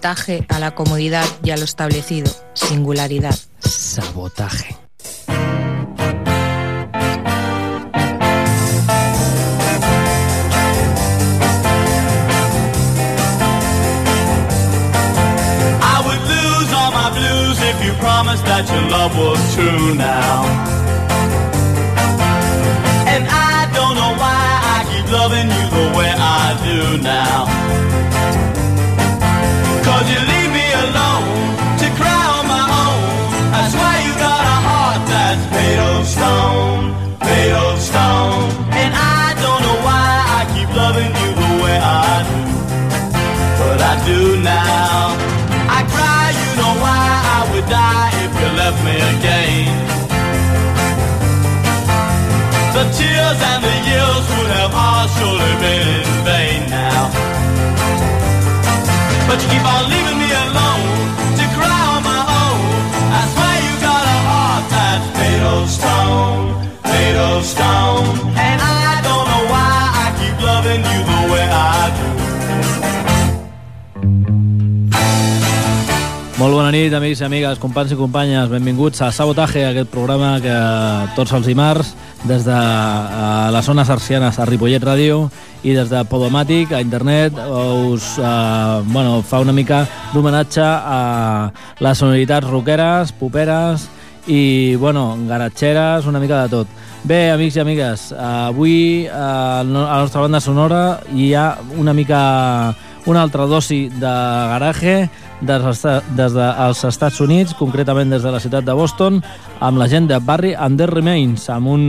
Sabotaje a la comodidad y a lo establecido. Singularidad. Sabotaje. I would lose all my blues if you promised that your love was true now. And I don't know why I keep loving you the way I do now. Of stone. And I don't know why I keep loving you the way I do but I do now. I cry, you know why I would die if you left me again. The tears and the years would have all surely been in vain now. But you keep on leaving me alone to cry on my own. I swear you got a heart that's made stone, of stone. And I don't know why I keep loving you the way I do. Molt bona nit, amics i amigues, companys i companyes. Benvinguts a Sabotaje, aquest programa que tots els dimarts, des de uh, les zones arcianes a Ripollet Ràdio i des de Podomàtic a internet us uh, bueno, fa una mica d'homenatge a les sonoritats rockeres, poperes i bueno, garatxeres, una mica de tot. Bé, amics i amigues, avui uh, a la nostra banda sonora hi ha una mica una altra dosi de garatge des, des dels Estats Units, concretament des de la ciutat de Boston, amb la gent de Barry and the Remains, amb, un,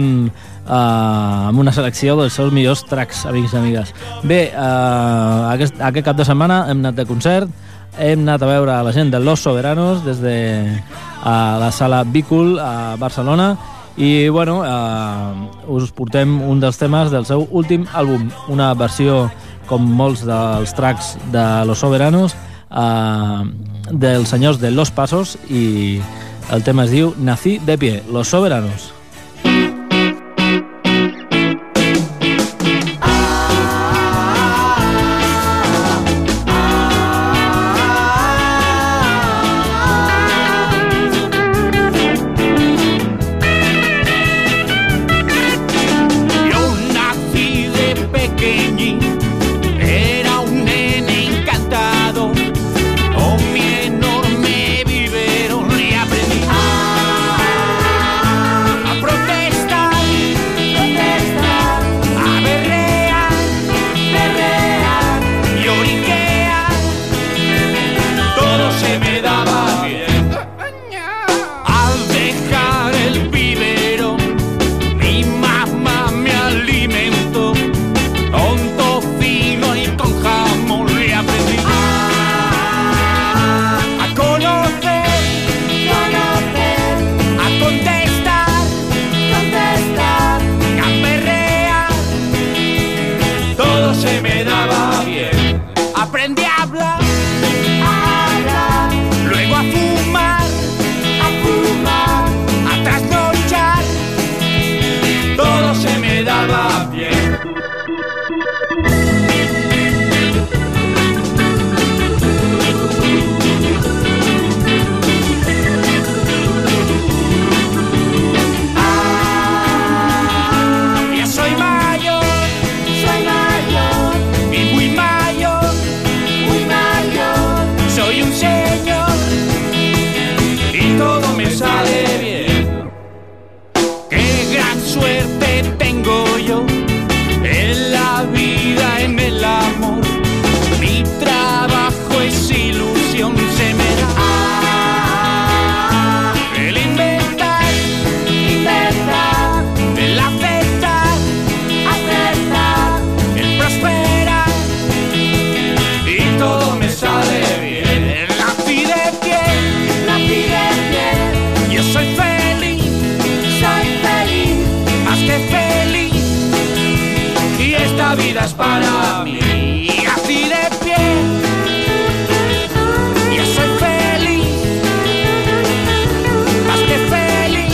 uh, amb una selecció dels seus millors tracks, amics i amigues. Bé, uh, aquest, aquest cap de setmana hem anat de concert, hem anat a veure la gent de Los Soberanos des de uh, la sala Bicul a Barcelona i bueno, uh, us portem un dels temes del seu últim àlbum, una versió com molts dels tracks de Los Soberanos uh, dels senyors de Los Pasos i el tema es diu Nací de pie, Los Soberanos. cosas para mí. Así de pie, feliz, más feliz.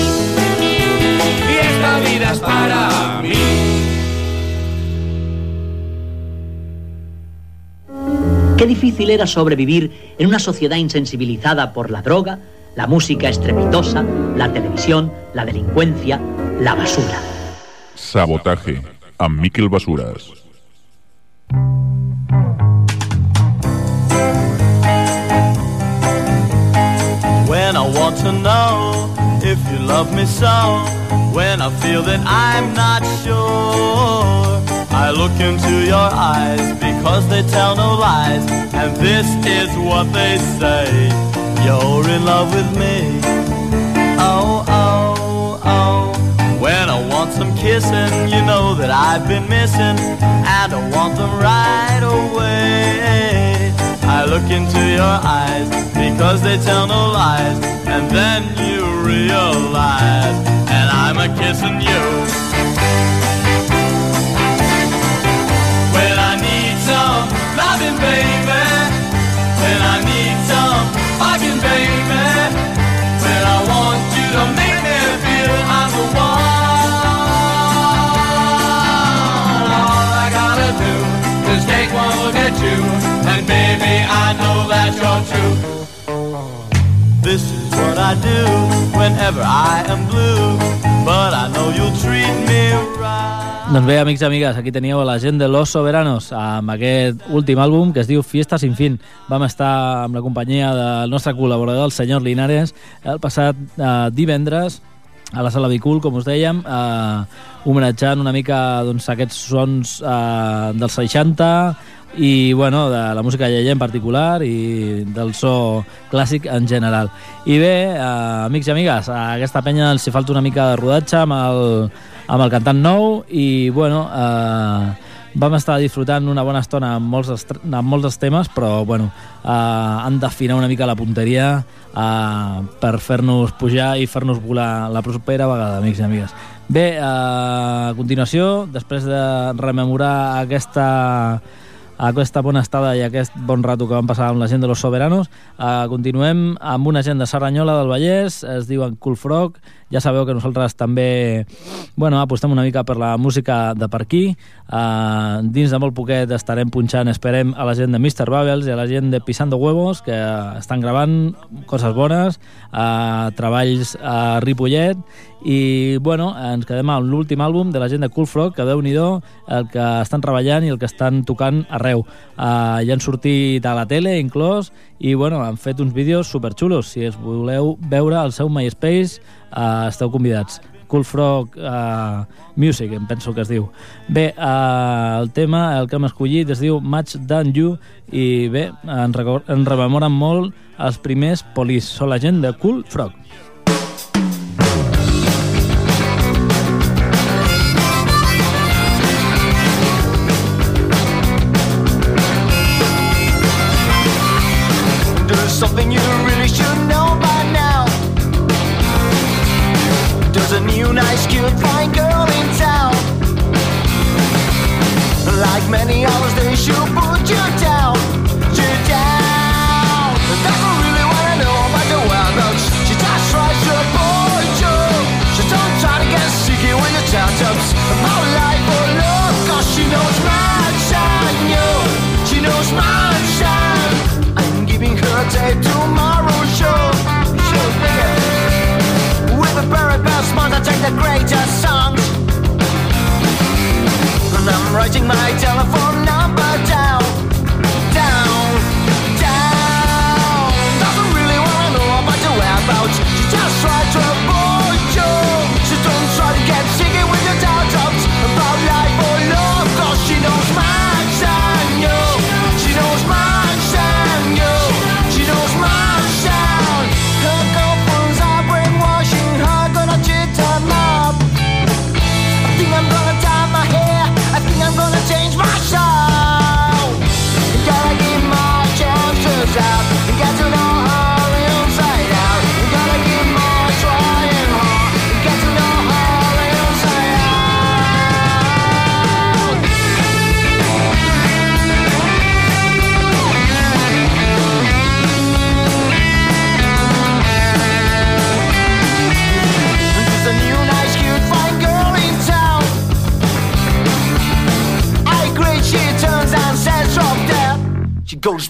Qué difícil era sobrevivir en una sociedad insensibilizada por la droga, la música estrepitosa, la televisión, la delincuencia, la basura. Sabotaje a Miquel Basuras. When I want to know if you love me so, when I feel that I'm not sure, I look into your eyes because they tell no lies, and this is what they say. You're in love with me. Want some kissing, you know that I've been missing, and I want them right away. I look into your eyes because they tell no lies, and then you realize, and I'm a kissing you. When I need some loving, baby. I do whenever I am blue, but I know you'll treat me right. Doncs bé, amics i amigues, aquí teníeu la gent de Los Soberanos amb aquest últim àlbum que es diu Fiesta sin fin. Vam estar amb la companyia del nostre col·laborador, el senyor Linares, el passat eh, divendres a la Sala Bicul, com us dèiem, eh, homenatjant una mica doncs, aquests sons eh, dels 60 i bueno, de la música lleia en particular i del so clàssic en general. I bé, eh, amics i amigues, a aquesta penya els hi falta una mica de rodatge amb el, amb el cantant nou i bueno, eh, vam estar disfrutant una bona estona amb molts, amb molts temes, però bueno, eh, han d'afinar una mica la punteria eh, per fer-nos pujar i fer-nos volar la propera vegada, amics i amigues. Bé, eh, a continuació, després de rememorar aquesta aquesta bona estada i aquest bon rato que vam passar amb la gent de los soberanos. Uh, continuem amb una gent de Serranyola del Vallès, es diuen Cool Frog. Ja sabeu que nosaltres també bueno, apostem una mica per la música de per aquí. Uh, dins de molt poquet estarem punxant, esperem, a la gent de Mr. Bubbles i a la gent de Pisando Huevos, que estan gravant coses bones, uh, treballs a Ripollet, i bueno, ens quedem amb l'últim àlbum de la gent de Cool Frog, que déu nhi el que estan treballant i el que estan tocant arreu. Uh, ja han sortit a la tele, inclòs, i bueno, han fet uns vídeos superxulos. Si es voleu veure al seu MySpace, uh, esteu convidats. Cool Frog uh, Music, em penso que es diu. Bé, uh, el tema, el que hem escollit, es diu Much Than You, i bé, ens, ens rememoren molt els primers polis. Són la gent de Cool Frog. Goes,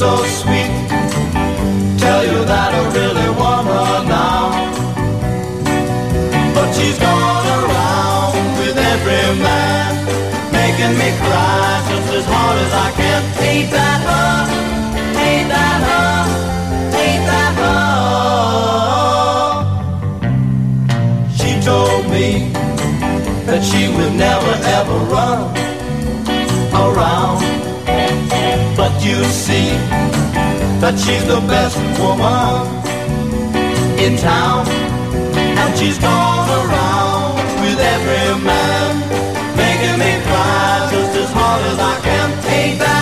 So sweet. Tell you that I really want her now. But she's gone around with every man, making me cry just as hard as I can. Ain't that her? Ain't that her? Ain't that her? She told me that she would never ever run you see that she's the best woman in town. And she's gone around with every man, making me cry just as hard as I can. Ain't that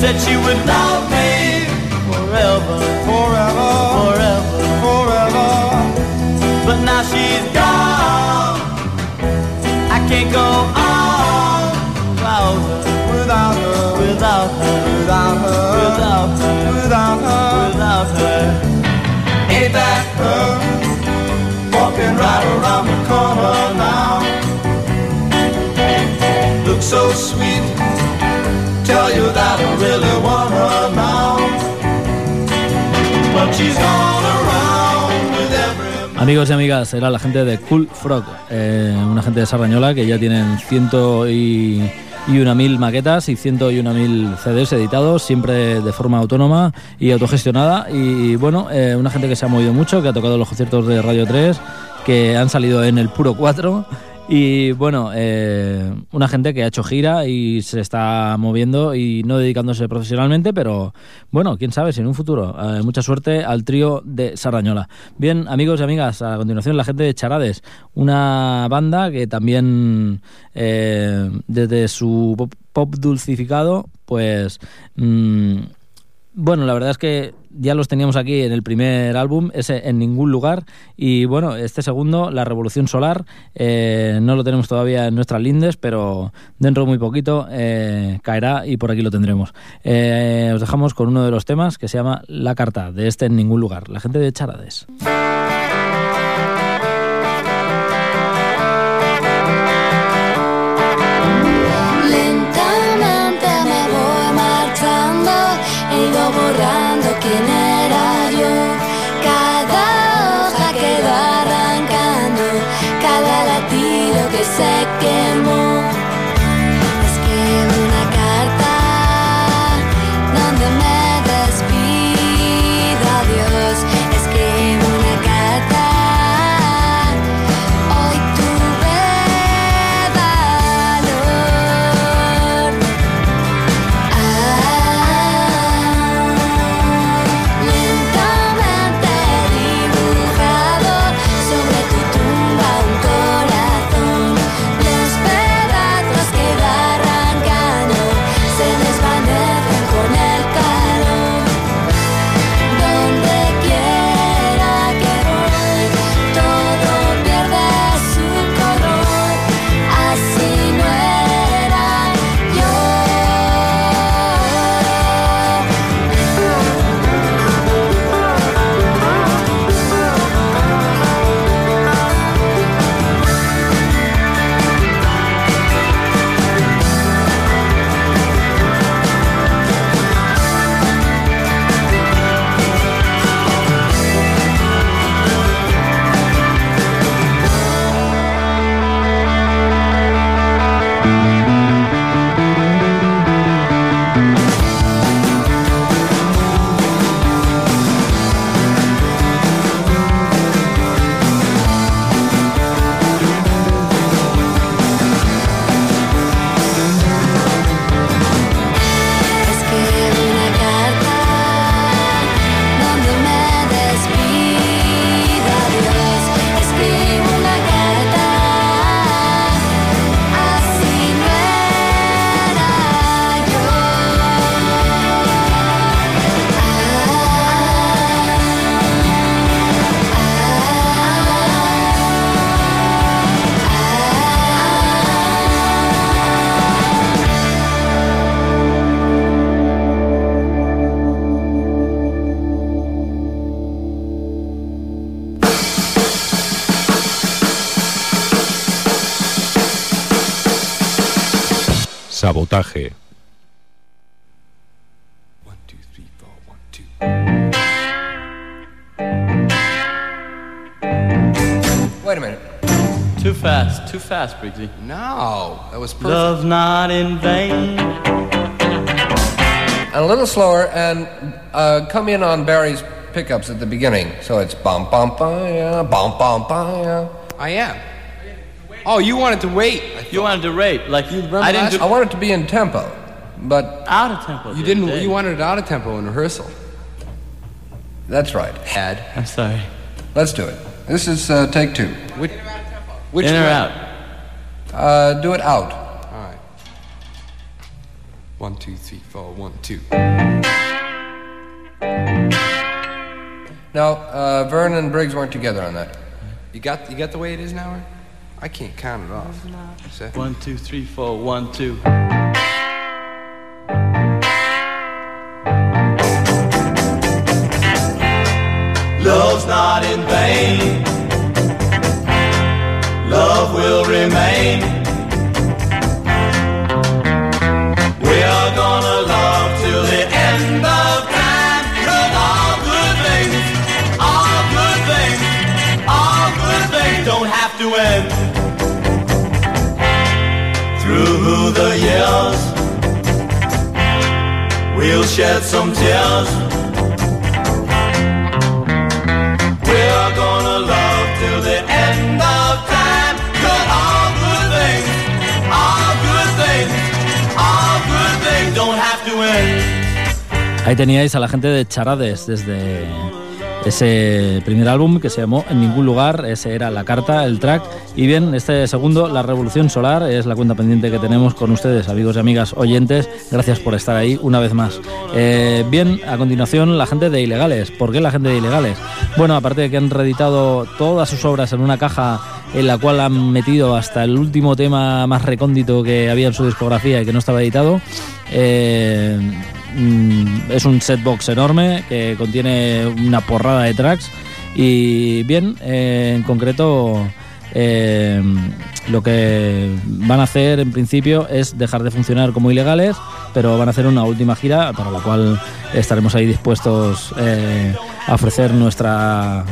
said she would love me forever, forever, forever, forever. But now she's gone. I can't go on without her, without her, without her, without her, without her, without her, without her. Ain't that her walking right around the corner now? Looks so sweet. Amigos y amigas, era la gente de Cool Frog, eh, una gente de Sarrañola que ya tienen ciento y, y una mil maquetas y ciento y una mil CDs editados, siempre de forma autónoma y autogestionada. Y bueno, eh, una gente que se ha movido mucho, que ha tocado los conciertos de Radio 3, que han salido en el Puro 4. Y bueno, eh, una gente que ha hecho gira y se está moviendo y no dedicándose profesionalmente, pero bueno, quién sabe si en un futuro. Eh, mucha suerte al trío de Sarrañola. Bien, amigos y amigas, a continuación la gente de Charades, una banda que también eh, desde su pop, pop dulcificado, pues... mm, bueno, la verdad es que ya los teníamos aquí en el primer álbum, ese en ningún lugar. Y bueno, este segundo, La Revolución Solar, eh, no lo tenemos todavía en nuestras lindes, pero dentro de muy poquito eh, caerá y por aquí lo tendremos. Eh, os dejamos con uno de los temas que se llama La Carta, de este en ningún lugar. La gente de Charades. Sabotaje. Wait a minute. Too fast, too fast, Briggsy. No, that was perfect. Love not in vain. And a little slower, and uh, come in on Barry's pickups at the beginning. So it's bum bum bum yeah, bum bum bum yeah. I am. Oh, you wanted to wait. You wanted to rate, like you remember I didn't. last- I wanted it to be in tempo, but out of tempo. You didn't. You wanted it out of tempo in rehearsal. that's right. Had. I'm sorry. Let's do it. This is uh, take two. Which, which In or out? Uh, do it out. All right. One, two, three, four, one, two. Now, uh, Vern and Briggs weren't together on that. You got. You got the way it is now. Or? I can't count it off. Is that- One, two, three, four, one, two. Shed some tears. We're gonna love till the end of time. 'Cause all good things, all good things, all good things don't have to end. Ahí teníais a la gente de Charades desde ese primer álbum que se llamó En ningún lugar, ese era la carta, el track. Y bien, este segundo, La Revolución Solar, es la cuenta pendiente que tenemos con ustedes, amigos y amigas oyentes. Gracias por estar ahí una vez más. Eh, bien, a continuación, la gente de Ilegales. ¿Por qué la gente de Ilegales? Bueno, aparte de que han reeditado todas sus obras en una caja en la cual han metido hasta el último tema más recóndito que había en su discografía y que no estaba editado, eh, es un setbox enorme que contiene una porrada de tracks y bien, eh, en concreto eh, lo que van a hacer en principio es dejar de funcionar como ilegales, pero van a hacer una última gira para la cual estaremos ahí dispuestos eh, a ofrecer nuestra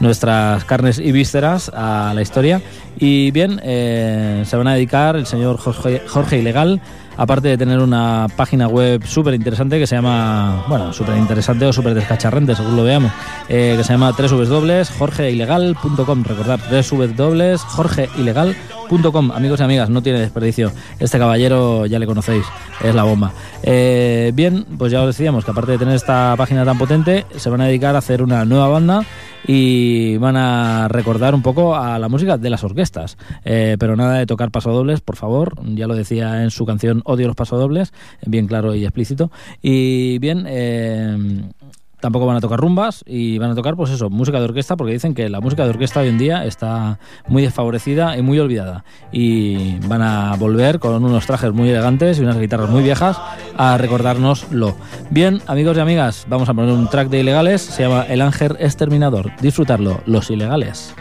nuestras carnes y vísceras a la historia. Y bien, se van a dedicar el señor Jorge Ilegal, aparte de tener una página web súper interesante que se llama, bueno, súper interesante o súper descacharrante, según lo veamos, eh, que se llama www.jorgeilegal.com. Recordad, www.jorgeilegal.com. Amigos y amigas, no tiene desperdicio. Este caballero ya le conocéis, es la bomba. Eh, bien, pues ya os decíamos que aparte de tener esta página tan potente, se van a dedicar a hacer una nueva banda y van a recordar un poco a la música de las orquestas. Eh, pero nada de tocar pasodobles, por favor. Ya lo decía en su canción Odio los pasodobles, bien claro y explícito. Y bien, eh, tampoco van a tocar rumbas y van a tocar, pues eso, música de orquesta, porque dicen que la música de orquesta hoy en día está muy desfavorecida y muy olvidada. Y van a volver con unos trajes muy elegantes y unas guitarras muy viejas a recordárnoslo. Bien, amigos y amigas, vamos a poner un track de ilegales, se llama El Ángel Exterminador. Disfrutarlo, los ilegales.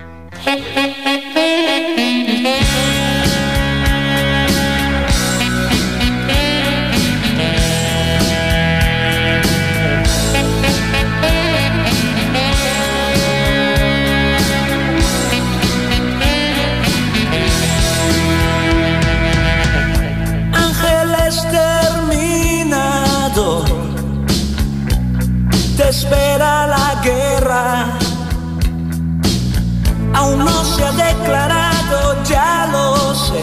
Aún no se ha declarado, ya lo sé.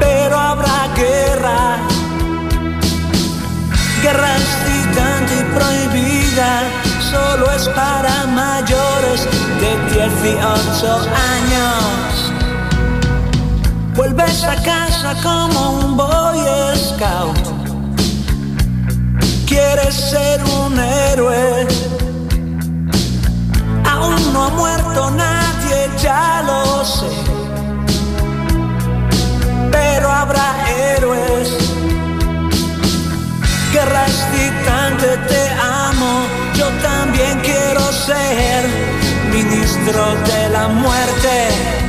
Pero habrá guerra, guerra excitante y prohibida. Solo es para mayores de 18 años. Vuelves a casa como un boy scout. Quieres ser un héroe. Aún no ha muerto nadie, ya lo sé. Pero habrá héroes. Guerra excitante, te amo. Yo también quiero ser ministro de la muerte.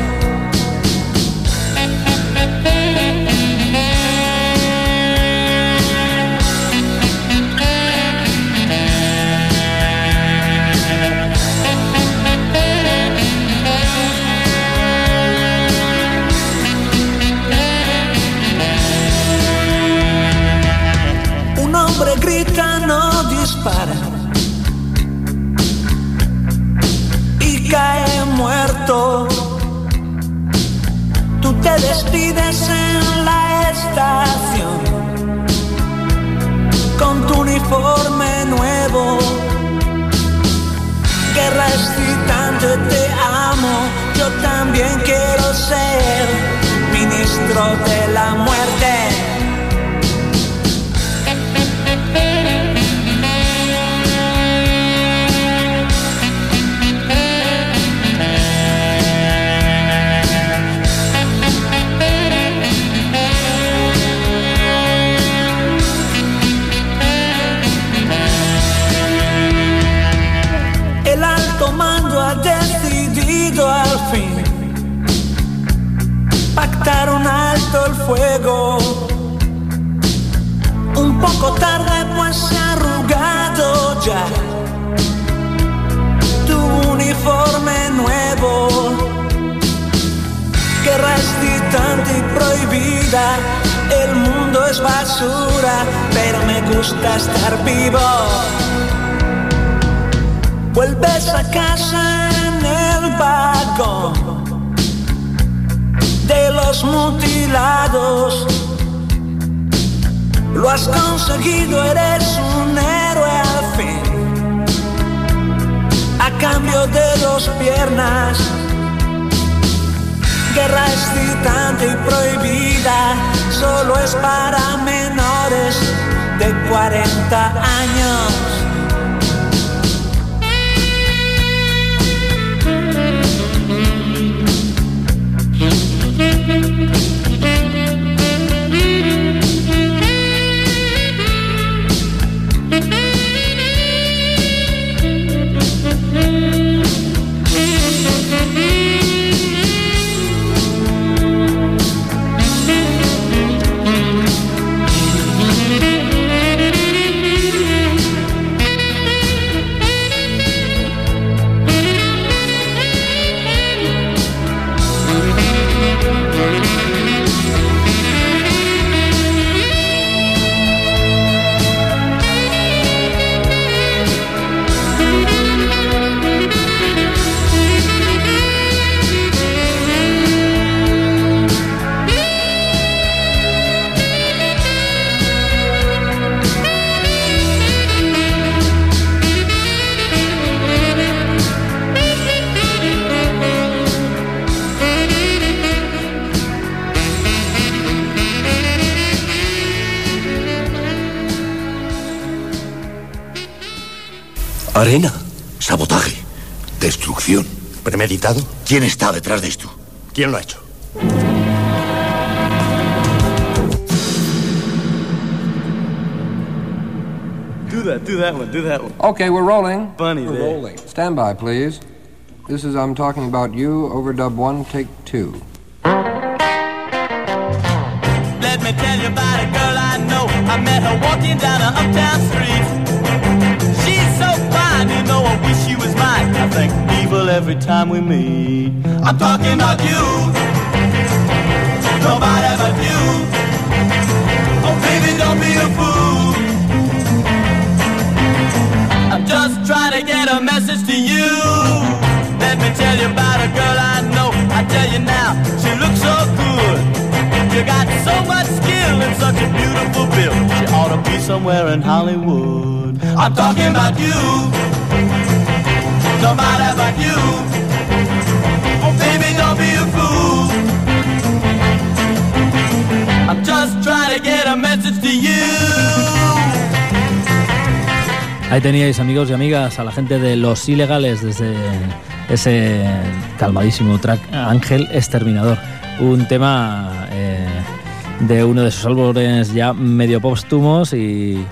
Y cae muerto. Tú te despides en la estación con tu uniforme nuevo. Guerra excitante, te amo. Yo también quiero ser ¿Quién está detrás de esto? ¿Quién lo ha hecho? Do that, do that one, do that one. Okay, we're rolling. Funny We're there. rolling. Stand by, please. This is I'm talking about you. Overdub one, take two. Every time we meet. I'm talking about you. Nobody but you. Oh, baby, don't be a fool. I'm just trying to get a message to you. Let me tell you about a girl I know. I tell you now, she looks so good. You got so much skill and such a beautiful build. She ought to be somewhere in Hollywood. I'm talking about you. Ahí teníais, amigos y amigas, a la gente de Los Ilegales desde ese calmadísimo track Ángel Exterminador. Un tema eh, de uno de sus álbumes ya medio póstumos y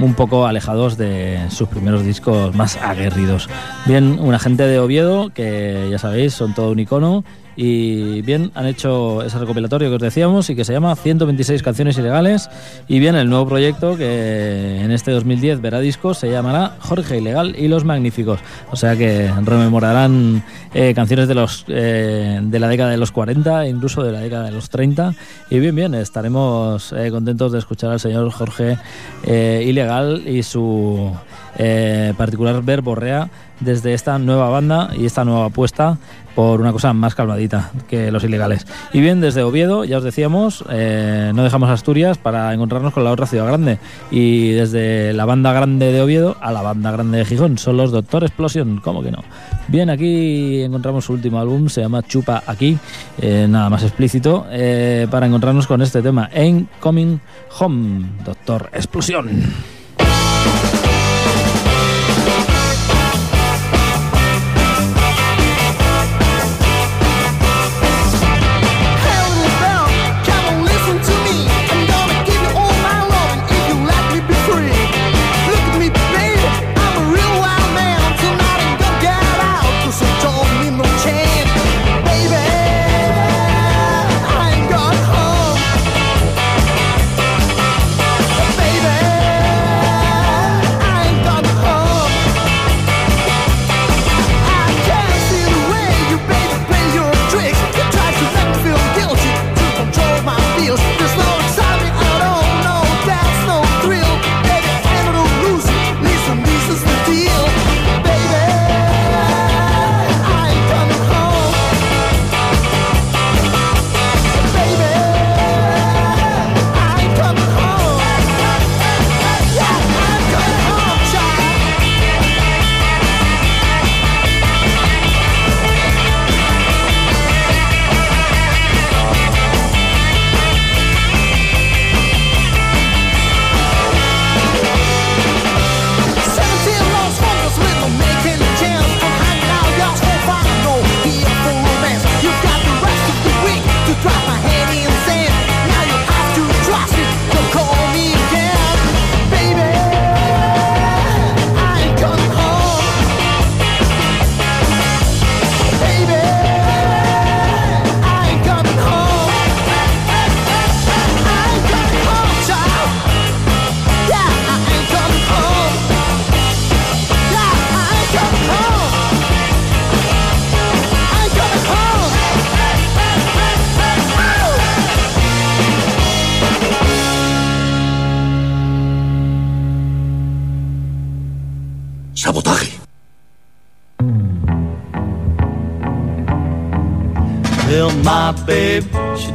un poco alejados de sus primeros discos más aguerridos. Bien, una gente de Oviedo que ya sabéis, son todo un icono Y bien, han hecho ese recopilatorio que os decíamos y que se llama 126 canciones ilegales. Y bien, el nuevo proyecto que en este 2010 verá discos se llamará Jorge Ilegal y los Magníficos. O sea que rememorarán eh, canciones de los eh, de la década de los 40, incluso de la década de los 30. Y bien, bien, estaremos eh, contentos de escuchar al señor Jorge Ilegal y su eh, particular verborrea desde esta nueva banda y esta nueva apuesta por una cosa más calmadita que los ilegales. Y bien, desde Oviedo, ya os decíamos, eh, no dejamos Asturias para encontrarnos con la otra ciudad grande. Y desde la banda grande de Oviedo a la banda grande de Gijón, son los Doctor Explosion, ¿cómo que no? Bien, aquí encontramos su último álbum, se llama Chupa Aquí, eh, nada más explícito, para encontrarnos con este tema, Ain't Coming Home, Doctor Explosión.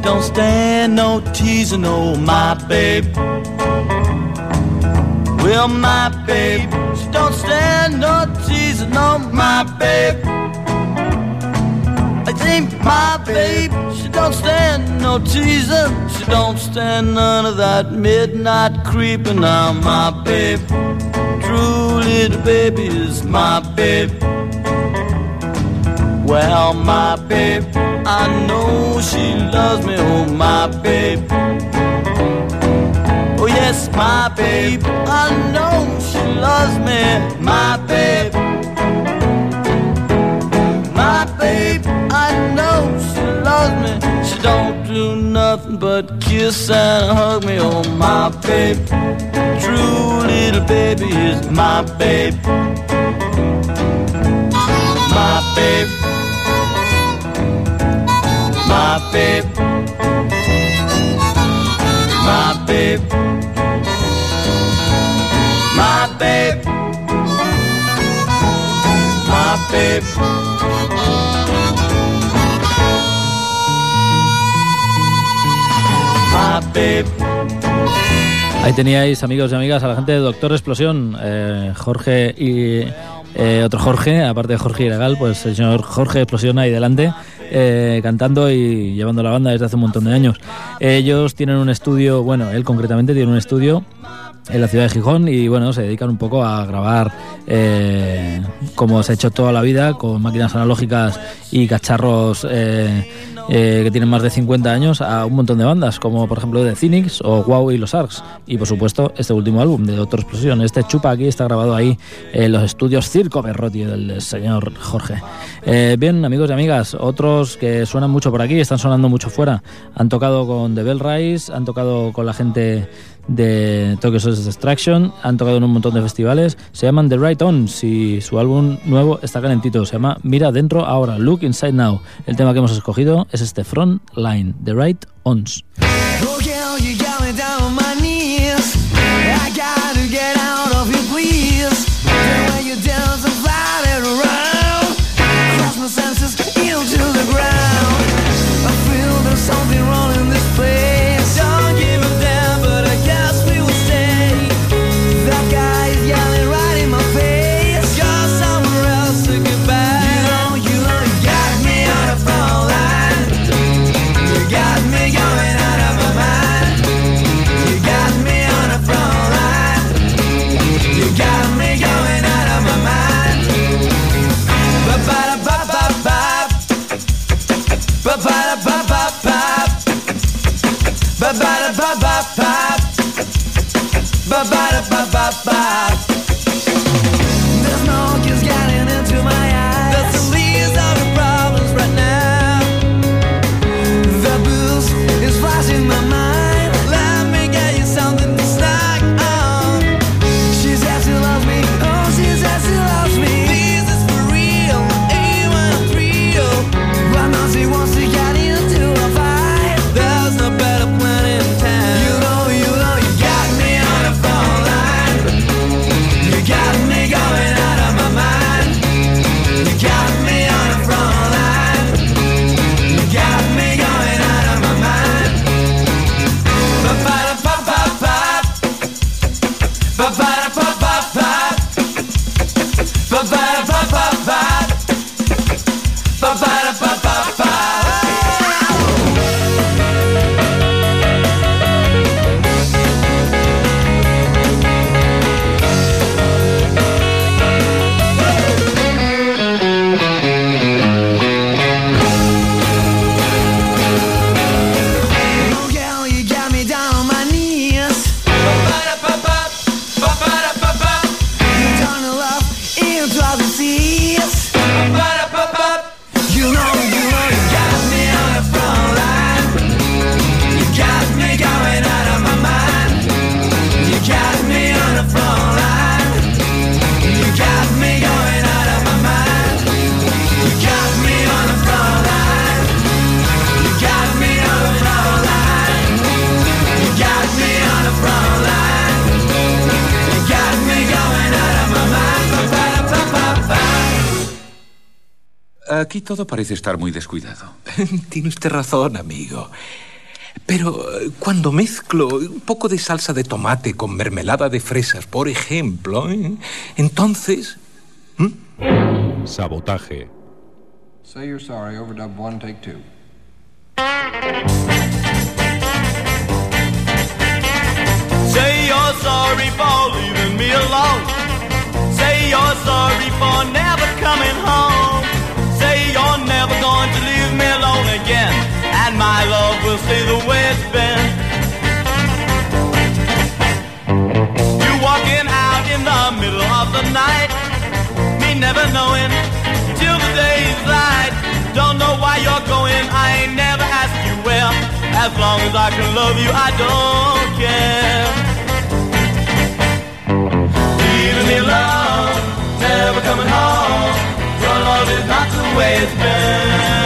Don't stand no teasing, oh, my babe. Well, my babe, she don't stand no teasing, oh my babe. I think my babe, she don't stand no teasing, she don't stand none of that midnight creeping. Now, my babe, true little baby is my babe. Well, my babe, I know loves me, oh my babe. Oh yes, my babe, I know she loves me, my babe. My babe, I know she loves me. She don't do nothing but kiss and hug me, oh my babe. True little baby is my babe. My babe Ahí teníais, amigos y amigas, a la gente de Doctor Explosión, eh, Jorge y eh, otro Jorge, aparte de Jorge Ilegal, pues el señor Jorge Explosión ahí delante, eh, cantando y llevando la banda desde hace un montón de años. Ellos tienen un estudio, bueno, él concretamente tiene un estudio en la ciudad de Gijón y bueno, se dedican un poco a grabar eh, como se ha hecho toda la vida, con máquinas analógicas y cacharros eh, que tienen más de 50 años, a un montón de bandas, como por ejemplo The Cynics o Wow y los Arcs. Y por supuesto, este último álbum de Doctor Explosión. Este chupa aquí está grabado ahí en los estudios Circo Berrotti del señor Jorge. Eh, bien, amigos y amigas, otros que suenan mucho por aquí, están sonando mucho fuera. Han tocado con The Bell Rise, han tocado con la gente de Tokyo Soul Distraction, han tocado en un montón de festivales, se llaman The Right Ons y su álbum nuevo está calentito, se llama Mira Dentro Ahora, Look Inside Now. El tema que hemos escogido es este Front Line, The Right Ons. Oh, got todo parece estar muy descuidado. Tiene usted razón, amigo. Pero eh, cuando mezclo un poco de salsa de tomate con mermelada de fresas, por ejemplo, ¿eh? entonces... Sabotaje. Say you're sorry, overdub one, take two. Say you're sorry for leaving me alone. Say you're sorry for never coming home. Never going to leave me alone again. And my love will stay the way it's been. You walking out in the middle of the night. Me never knowing till the day's light. Don't know why you're going. I ain't never asked you where. As long as I can love you, I don't care. Leaving me alone, never coming home. Love is not the way it's been.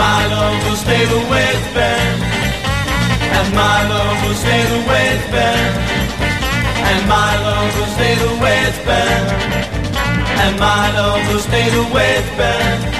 My love will stay the way it's been. And my love will stay the way it's been. And my love will stay the way it's been. And my love will stay the way it's been.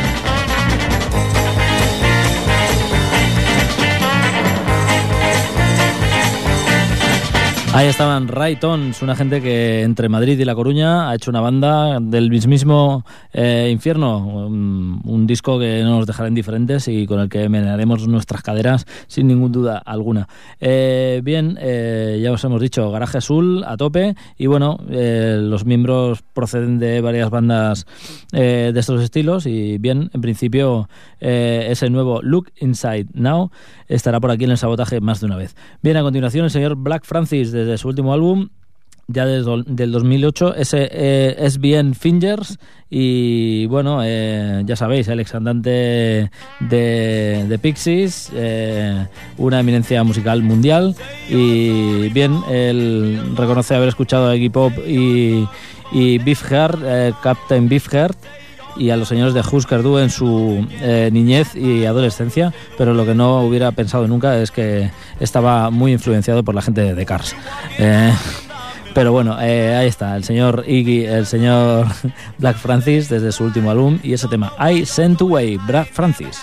Ahí estaban Raytons, una gente que entre Madrid y La Coruña ha hecho una banda del mismísimo eh, infierno, un, disco que no nos dejará indiferentes y con el que menearemos nuestras caderas sin ninguna duda alguna. Eh, bien, eh, ya os hemos dicho, Garaje Azul a tope y bueno, los miembros proceden de varias bandas de estos estilos y bien, en principio ese nuevo Look Inside Now estará por aquí en el sabotaje más de una vez. Bien, a continuación el señor Black Francis desde su último álbum ya desde del 2008, ese eh, es bien Fingers. Y bueno, eh, ya sabéis, el ex andante de, de Pixies, eh, una eminencia musical mundial. Y bien, él reconoce haber escuchado a Iggy Pop y, y Beefheart, Captain Beefheart y a los señores de Husker Du en su eh, niñez y adolescencia, pero lo que no hubiera pensado nunca es que estaba muy influenciado por la gente de Cars. Eh, pero bueno, eh, ahí está, el señor Iggy, el señor Black Francis desde su último álbum y ese tema, I Sent Away, Black Francis.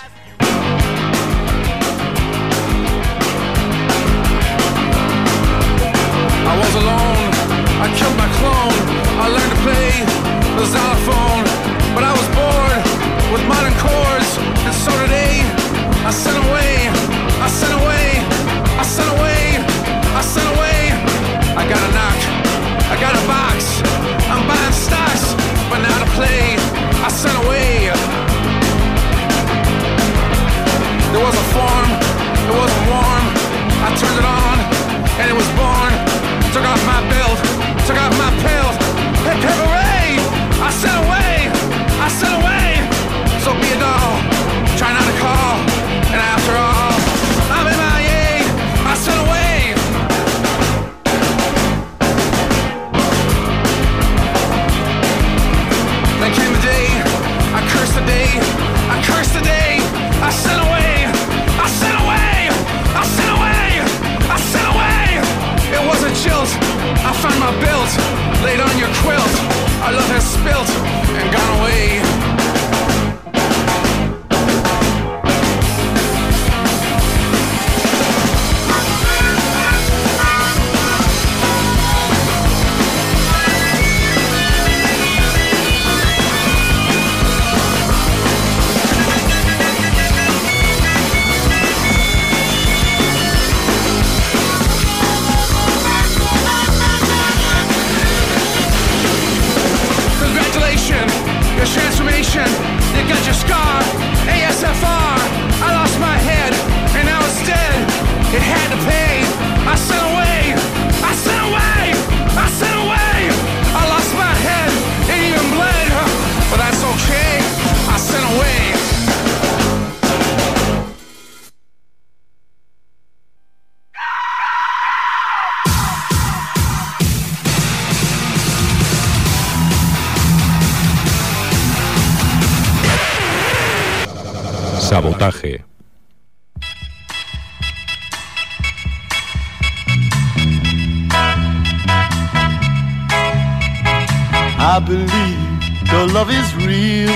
I believe your love is real.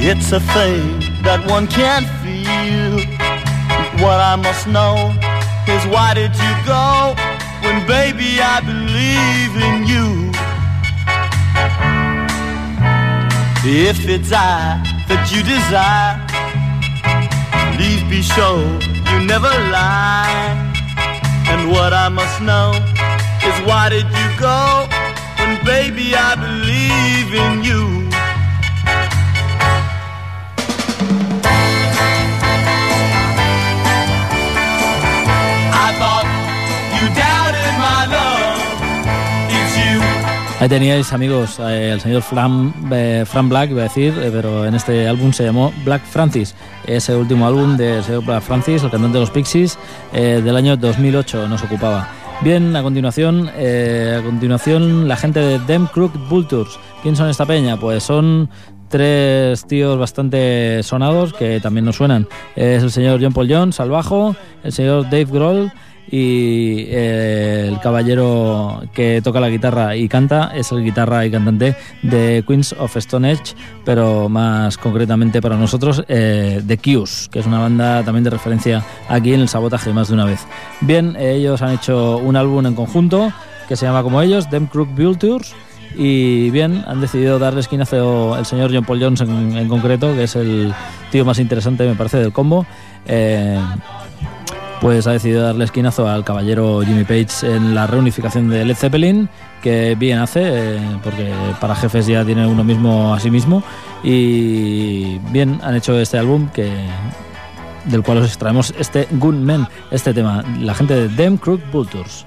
It's a thing that one can't feel. What I must know is why did you go when, baby, I believe in you? If it's I that you desire, be sure you never lie. And what I must know is why did you go when, baby, I believe in you? Ahí teníais, amigos, eh, el señor Fran, eh, Fran Black, iba a decir, eh, pero en este álbum se llamó Black Francis. Ese último álbum del señor Black Francis, el cantante de los Pixies, eh, del año 2008 nos ocupaba. Bien, a continuación, eh, a continuación la gente de Dem Crooked Vultures. ¿Quién son esta peña? Pues son tres tíos bastante sonados que también nos suenan. Es el señor John Paul Jones al bajo, el señor Dave Grohl y eh, el caballero que toca la guitarra y canta es el guitarra y cantante de Queens of Stone Age, pero más concretamente para nosotros eh, The Q's, que es una banda también de referencia aquí en el sabotaje más de una vez. Bien, ellos han hecho un álbum en conjunto que se llama como ellos, Them Crook Vultures. Y bien, han decidido darle esquinazo el señor John Paul Jones en, en concreto, que es el tío más interesante, me parece, del combo. Eh, pues ha decidido darle esquinazo al caballero Jimmy Page en la reunificación de Led Zeppelin, que bien hace, eh, porque para jefes ya tiene uno mismo a sí mismo. Y bien, han hecho este álbum que del cual os extraemos este Good Men, este tema, la gente de Dem Crook Vultures.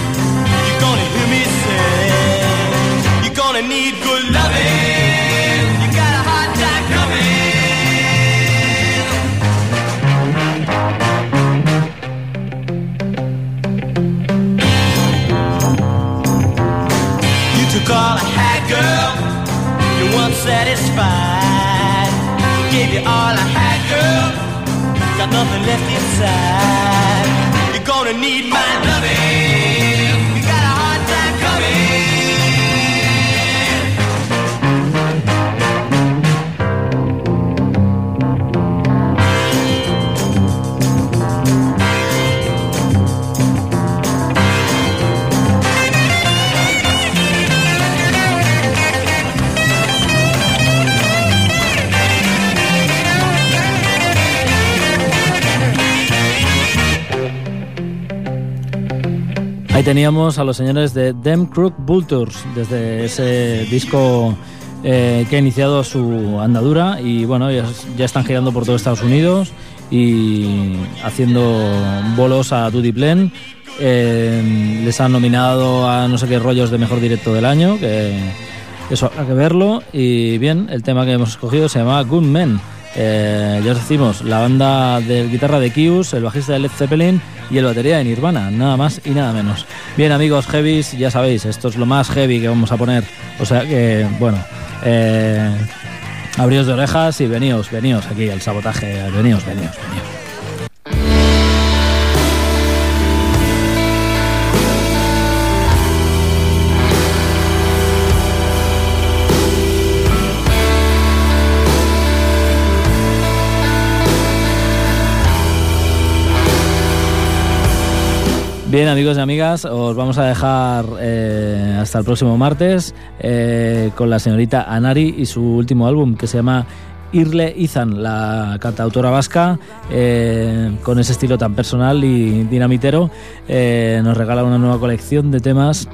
gonna need good loving. You got a hard time coming. You took all I had, girl. You weren't satisfied. Gave you all I had, girl. Got nothing left inside. You're gonna need my loving. Teníamos a los señores de Dem Crook Vultures desde ese disco eh, que ha iniciado su andadura y bueno, ya, están girando por todo Estados Unidos y haciendo bolos a Tutti Plen. Eh, les han nominado a no sé qué rollos de mejor directo del año, que eso habrá que verlo. Y bien, el tema que hemos escogido se llama Good Men. Eh, ya os decimos, la banda de guitarra de Kius, el bajista de Led Zeppelin y el batería de Nirvana, nada más y nada menos. Bien amigos heavies, ya sabéis, esto es lo más heavy que vamos a poner. O sea que, bueno, eh, abríos de orejas y veníos, veníos aquí al sabotaje, veníos, veníos, veníos. Bien, amigos y amigas, os vamos a dejar eh, hasta el próximo martes eh, con la señorita Anari y su último álbum que se llama Irle Izan, la cantautora vasca, eh, con ese estilo tan personal y dinamitero, nos regala una nueva colección de temas.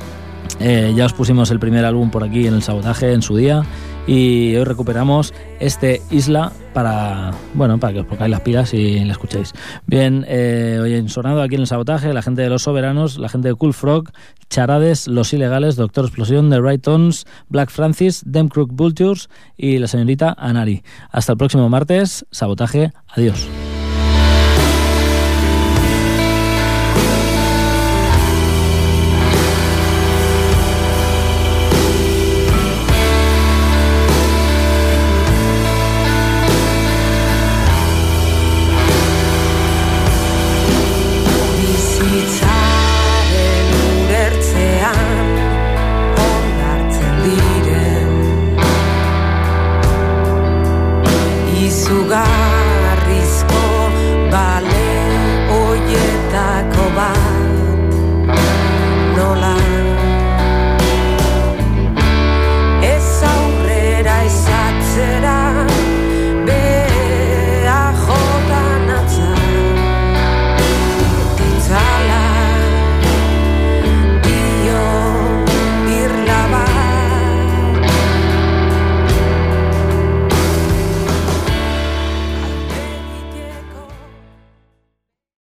Ya os pusimos el primer álbum por aquí en el sabotaje en su día y hoy recuperamos este Isla para bueno para que os pongáis las pilas y la escuchéis. Bien, eh, hoy en sonado aquí en el sabotaje la gente de los soberanos, la gente de Cool Frog, Charades, Los Ilegales, Doctor Explosión, The Right Tones, Black Francis, Dem Crook Vultures y la señorita Anari. Hasta el próximo martes, sabotaje, adiós.